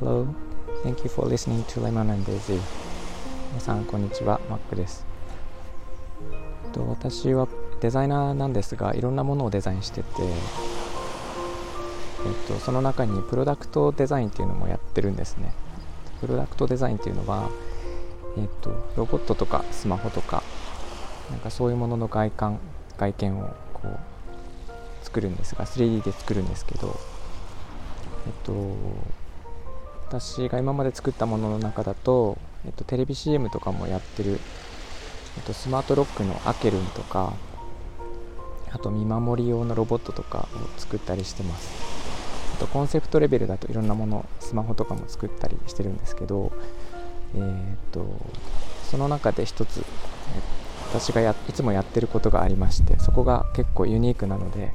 Hello, thank you for listening to Lemon and Daisy. 皆さんこんにちは、マックです。と私はデザイナーなんですがいろんなものをデザインしてて、えっと、その中にプロダクトデザインっていうのもやってるんですね。プロダクトデザインっていうのは、えっと、ロボットとかスマホとかなんかそういうものの外観外見をこう作るんですが 3D で作るんですけどえっと私が今まで作ったものの中だと、えっと、テレビ CM とかもやってる、えっと、スマートロックのアケルンとかあと見守り用のロボットとかを作ったりしてます。あとコンセプトレベルだといろんなものスマホとかも作ったりしてるんですけどえー、っとその中で一つ、え私がやいつもやってることがありましてそこが結構ユニークなので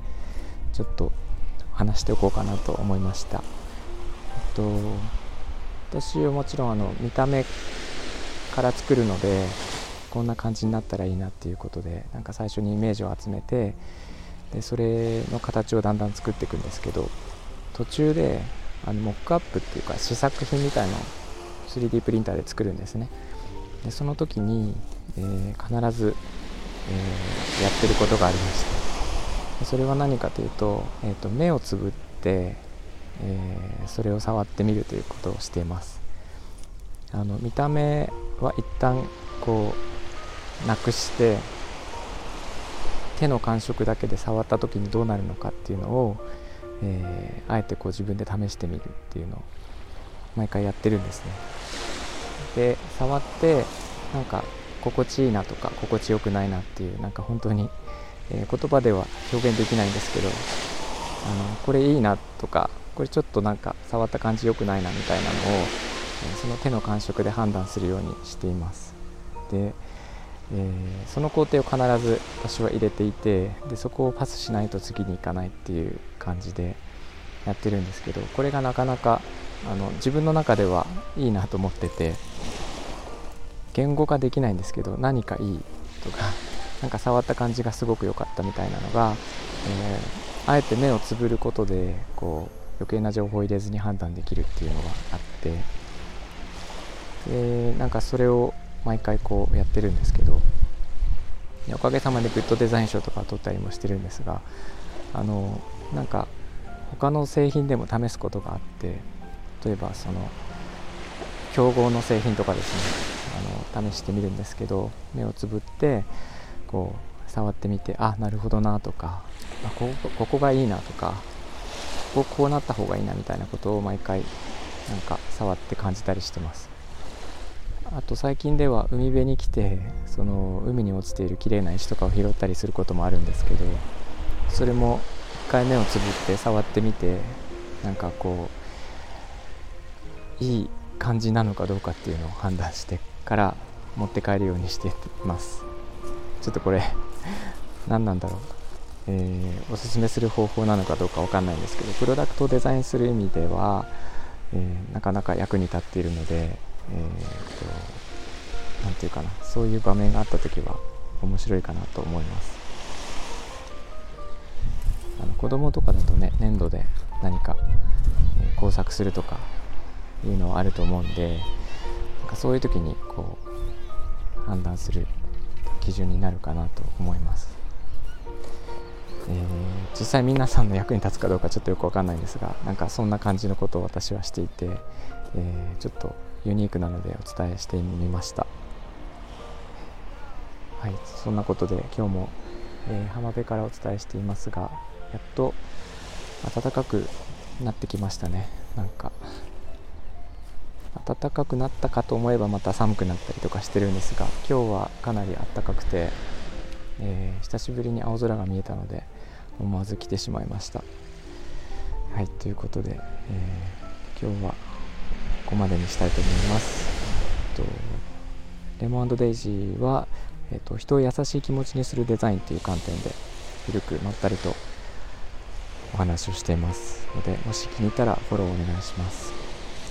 ちょっと話しておこうかなと思いました、えっと私はもちろんあの見た目から作るのでこんな感じになったらいいなっていうことでなんか最初にイメージを集めてでそれの形をだんだん作っていくんですけど途中であのモックアップっていうか試作品みたいのを 3D プリンターで作るんですね。でその時に、えー、必ず、えー、やってることがありまして。それは何かというと,、えーと目をつぶってえー、それを触ってみるということをしています。あの見た目は一旦こうなくして手の感触だけで触った時にどうなるのかっていうのを、えー、あえてこう自分で試してみるっていうのを毎回やってるんですね。で触ってなんか心地いいなとか心地よくないなっていうなんか本当に、えー、言葉では表現できないんですけどあのこれいいなとかこれちょっとなんか触った感じ良くないなみたいなのを、えその手の感触で判断するようにしています。で、えー、その工程を必ず私は入れていてでそこをパスしないと次に行かないっていう感じでやってるんですけどこれがなかなかあの自分の中ではいいなと思ってて言語化できないんですけど何かいいとかなんか触った感じがすごく良かったみたいなのが、えー、あえて目をつぶることでこう余計な情報を入れずに判断できるっていうのがあってでなんかそれを毎回こうやってるんですけどおかげさまでグッドデザイン賞とか取ったりもしてるんですがあのなんか他の製品でも試すことがあって例えばその競合の製品とかですねあの試してみるんですけど目をつぶってこう触ってみてあなるほどなとかあこここがいいなとかここうなった方がいいなみたいなことを毎回なんか触って感じたりしてます。あと最近では海辺に来てその海に落ちている綺麗な石とかを拾ったりすることもあるんですけどそれも1回目をつぶって触ってみてなんかこういい感じなのかどうかっていうのを判断してから持って帰るようにしてます。ちょっとこれ何なんだろう。えー、おすすめする方法なのかどうかわかんないんですけどプロダクトをデザインする意味では、えー、なかなか役に立っているので、えーと、なんていうかな。そういう場面があった時は面白いかなと思います。あの子供とかだとね粘土で何か、え、工作するとかいうのはあると思うんでなんかそういう時にこう判断する基準になるかなと思います。えー、実際皆さんの役に立つかどうかちょっとよくわかんないんですがなんかそんな感じのことを私はしていて、えー、ちょっとユニークなのでお伝えしてみました。はいそんなことで今日も、えー、浜辺からお伝えしていますがやっと暖かくなってきましたね。なんか暖かくなったかと思えばまた寒くなったりとかしてるんですが今日はかなり暖かくてえー、久しぶりに青空が見えたので思わず来てしまいました。はいということで、えー、今日はここまでにしたいと思います、えっと、レモンデイジーは、えっと、人を優しい気持ちにするデザインという観点で緩くまったりとお話をしていますのでもし気に入ったらフォローお願いします。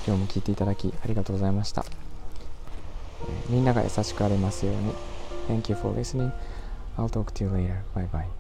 今日も聞いていただきありがとうございました、えー、みんなが優しくありますように Thank you for listening I'll talk to you later. Bye bye.